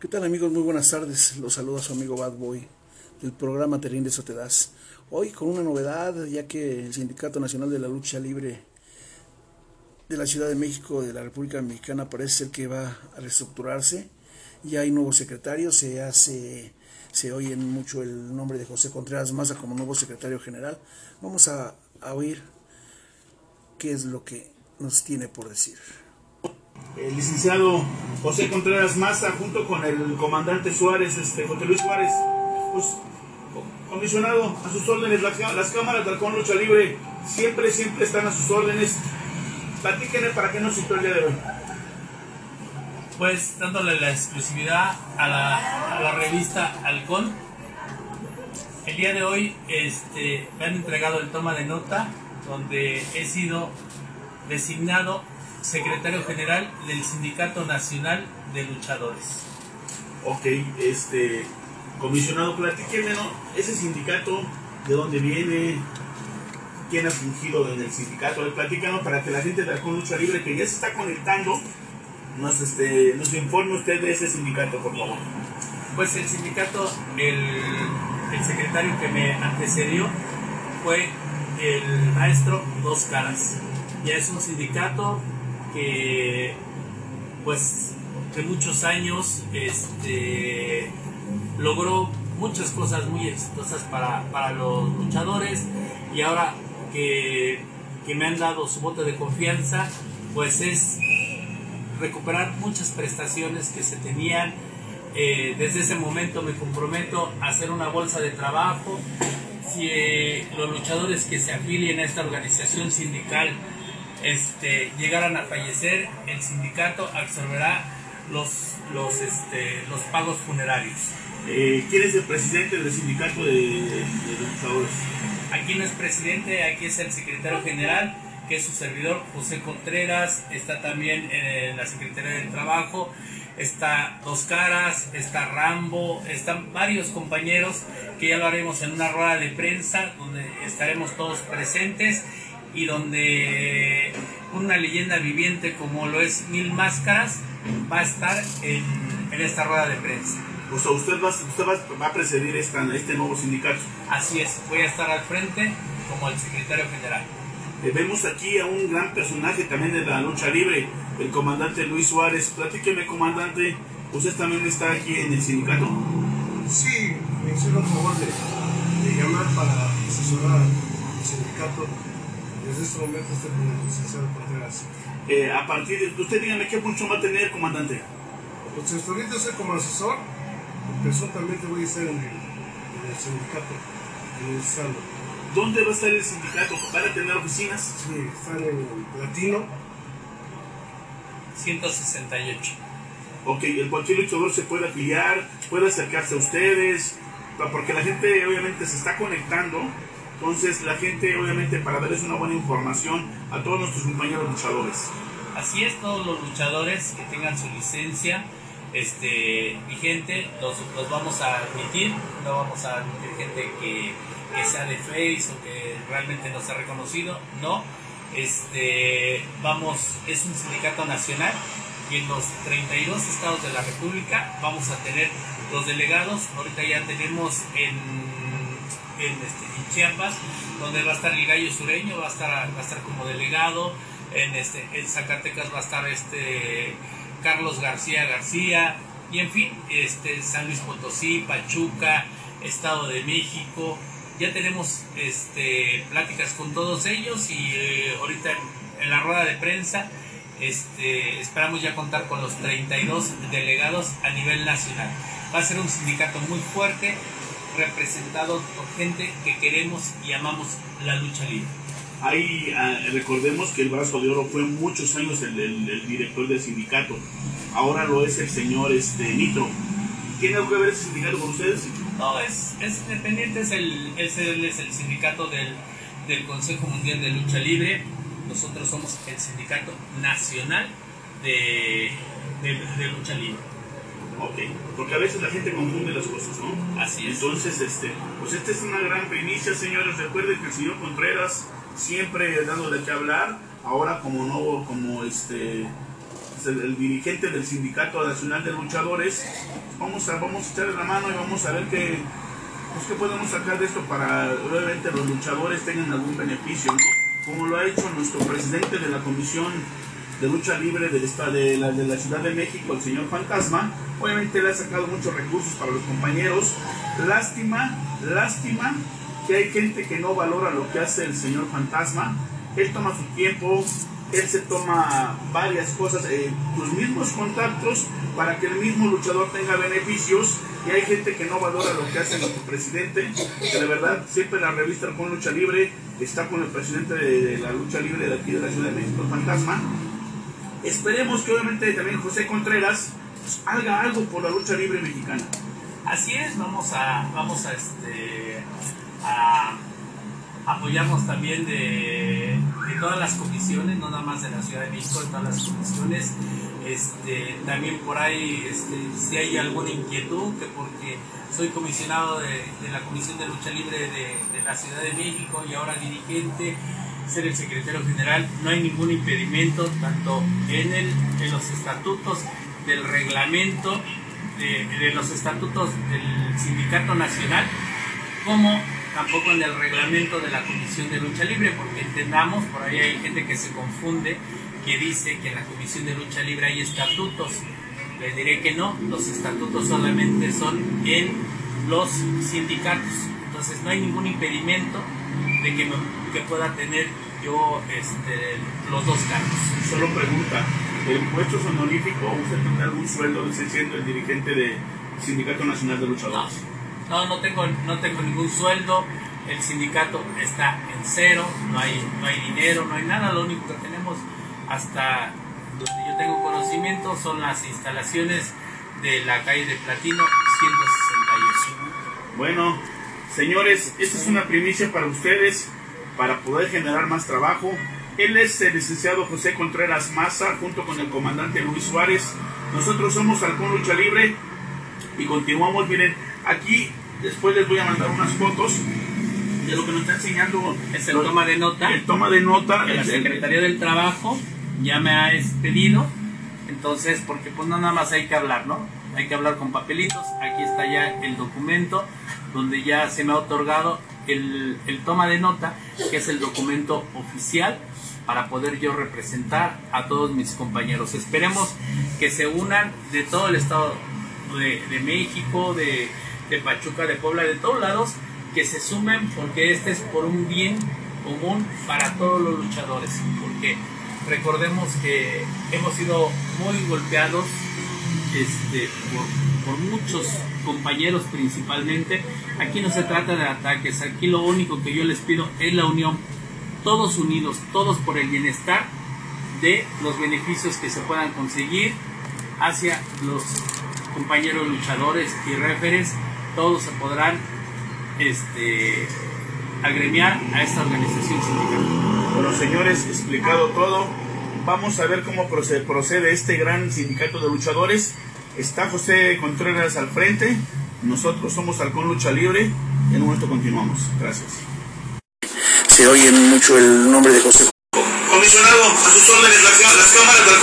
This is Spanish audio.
¿Qué tal amigos? Muy buenas tardes. Los saluda su amigo Bad Boy del programa Terrín de Sotedas. Hoy con una novedad, ya que el Sindicato Nacional de la Lucha Libre de la Ciudad de México, de la República Mexicana, parece ser que va a reestructurarse. Ya hay nuevos secretarios, se hace, se oye mucho el nombre de José Contreras Maza como nuevo secretario general. Vamos a, a oír qué es lo que nos tiene por decir el licenciado José Contreras Maza junto con el comandante Suárez, este, José Luis Suárez, pues comisionado a sus órdenes, las cámaras de Halcón Lucha Libre siempre, siempre están a sus órdenes. Platíquenle para qué nos citó el día de hoy. Pues dándole la exclusividad a la, a la revista Halcón. El día de hoy este, me han entregado el toma de nota donde he sido designado secretario general del Sindicato Nacional de Luchadores. Ok, este, comisionado, platíqueme, ¿no? Ese sindicato, ¿de dónde viene? ¿Quién ha fungido en el sindicato? Platícanos para que la gente de Halcón Lucha Libre que ya se está conectando nos, este, nos informe usted de ese sindicato, por favor. Pues el sindicato, el, el secretario que me antecedió fue el maestro Dos Caras. Ya es un sindicato que pues de muchos años este, logró muchas cosas muy exitosas para, para los luchadores. Y ahora que, que, me han dado su voto de confianza pues es recuperar muchas prestaciones que se tenían. Eh, desde ese momento me comprometo a hacer una bolsa de trabajo. Si eh, los luchadores que se afilien a esta organización sindical este, llegaran a fallecer, el sindicato absorberá los, los, este, los pagos funerarios. Eh, ¿Quién es el presidente del sindicato de, de, luchadores? Aquí no es presidente, aquí es el secretario general, que es su servidor José Contreras, está también en la Secretaría del Trabajo, está Dos Caras, está Rambo, están varios compañeros que ya lo haremos en una rueda de prensa donde estaremos todos presentes y donde una leyenda viviente como lo es Mil Máscaras va a estar en, en esta rueda de prensa. O sea, usted va, usted va, a presidir esta, este nuevo sindicato. Así es, voy a estar al frente como el secretario general. Eh, vemos aquí a un gran personaje también de la lucha libre, el comandante Luis Suárez. Platíqueme, comandante, ¿usted también está aquí en el sindicato? Sí, me hicieron favor de, de llamar para asesorar al sindicato desde este momento estoy con el licenciado Contreras. Eh, a partir de usted dígame qué función va a tener, comandante. Pues hasta ahorita estoy como asesor, personalmente voy a estar en el, en el sindicato, en el estado. ¿Dónde va a estar el sindicato? ¿Van a tener oficinas? Sí, están en el Platino. 168. Ok, el cualquier luchador se puede afiliar, puede acercarse a ustedes, porque la gente obviamente se está conectando entonces la gente obviamente para darles una buena información a todos nuestros compañeros luchadores. Así es, todos los luchadores que tengan su licencia este, vigente los, los vamos a admitir, no vamos a admitir gente que, que sea de Face o que realmente no sea reconocido, no. Este, vamos, es un sindicato nacional y en los 32 estados de la República vamos a tener los delegados. Ahorita ya tenemos en en, este, Chiapas, donde va a estar el gallo sureño, va a estar, va a estar como delegado, en, este, en Zacatecas va a estar este Carlos García García, y en fin, este, San Luis Potosí, Pachuca, Estado de México, ya tenemos este, pláticas con todos ellos y eh, ahorita en, en, la rueda de prensa este, esperamos ya contar con los 32 delegados a nivel nacional. Va a ser un sindicato muy fuerte, representados por gente que queremos y amamos la lucha libre. Ahí ah, recordemos que el Brazo de Oro fue muchos años el, el, director del sindicato, ahora lo es el señor este, Nitro. ¿Tiene algo que ver ese sindicato con ustedes? No, es, es independiente, es el, es el, es el sindicato del, del Consejo Mundial de Lucha Libre. Nosotros somos el sindicato nacional de, de, de lucha libre. Ok, porque a veces la gente confunde las cosas, ¿no? Así es. Entonces, este, pues esta es una gran primicia, señores. Recuerden que el señor Contreras siempre dando de qué hablar. Ahora como nuevo, como este es el, el dirigente del Sindicato Nacional de Luchadores. Vamos a, vamos a echarle la mano y vamos a ver qué, pues, qué podemos sacar de esto para obviamente los luchadores tengan algún beneficio, ¿no? Como lo ha hecho nuestro presidente de la Comisión de Lucha Libre del estado de la, de la Ciudad de México, el señor Fantasma. Obviamente le ha sacado muchos recursos para los compañeros. Lástima, lástima que hay gente que no valora lo que hace el señor Fantasma. Él toma su tiempo, él se toma varias cosas, eh, tus mismos contactos para que el mismo luchador tenga beneficios y hay gente que no valora lo que hace nuestro presidente, que de verdad siempre la revista con Lucha Libre está con el presidente de, de la lucha libre de aquí de la Ciudad de México, el Fantasma. Esperemos que obviamente también José Contreras haga algo por la lucha libre mexicana. Así es, vamos a, vamos a, este, a apoyarnos también de, de todas las comisiones, no nada más de la Ciudad de México, de todas las comisiones. Este, también por ahí, este, si hay alguna inquietud, que porque soy comisionado de, de la Comisión de Lucha Libre de, de la Ciudad de México y ahora dirigente, ser el secretario general, no hay ningún impedimento, tanto en, el, en los estatutos del reglamento, de, los estatutos del Sindicato Nacional, como tampoco en el reglamento de la Comisión de Lucha Libre, porque entendamos, por ahí hay gente que se confunde, que dice que en la Comisión de Lucha Libre hay estatutos. Les diré que no, los estatutos solamente son en los sindicatos. Entonces no hay ningún impedimento de que, me, que pueda tener yo este, los dos cargos. Solo pregunta, ¿el puesto es honorífico usted tiene algún sueldo de siendo el dirigente del Sindicato Nacional de Luchadores? No, no tengo, no tengo ningún sueldo, el sindicato está en cero, no hay, no hay dinero, no hay nada, lo único que tenemos hasta donde yo tengo conocimiento son las instalaciones de la calle de Platino 168. Bueno, señores, esta es una primicia para ustedes, para poder generar más trabajo. Él es el licenciado José Contreras Maza, junto con el comandante Luis Suárez. Nosotros somos Halcón Lucha Libre y continuamos. Miren, aquí después les voy a mandar unas fotos de lo que nos está enseñando. Es el toma de nota. El toma de nota. que la el- Secretaría del Trabajo ya me ha expedido. Entonces, porque pues nada más hay que hablar, ¿no? Hay que hablar con papelitos. Aquí está ya el documento donde ya se me ha otorgado el, el toma de nota, que es el documento oficial para poder yo representar a todos mis compañeros. Esperemos que se unan de todo el estado de, de México, de, de Pachuca, de Puebla, de todos lados, que se sumen porque este es por un bien común para todos los luchadores. Porque recordemos que hemos sido muy golpeados este, por, por muchos compañeros principalmente. Aquí no se trata de ataques, aquí lo único que yo les pido es la unión. Todos unidos, todos por el bienestar de los beneficios que se puedan conseguir hacia los compañeros luchadores y referes. Todos se podrán este, agremiar a esta organización sindical. Bueno, señores, explicado todo. Vamos a ver cómo procede, procede este gran sindicato de luchadores. Está José Contreras al frente. Nosotros somos Halcón Lucha Libre. En un momento continuamos. Gracias. Se oye mucho el nombre de José Comisionado, a sus órdenes, las, las cámaras de Halcón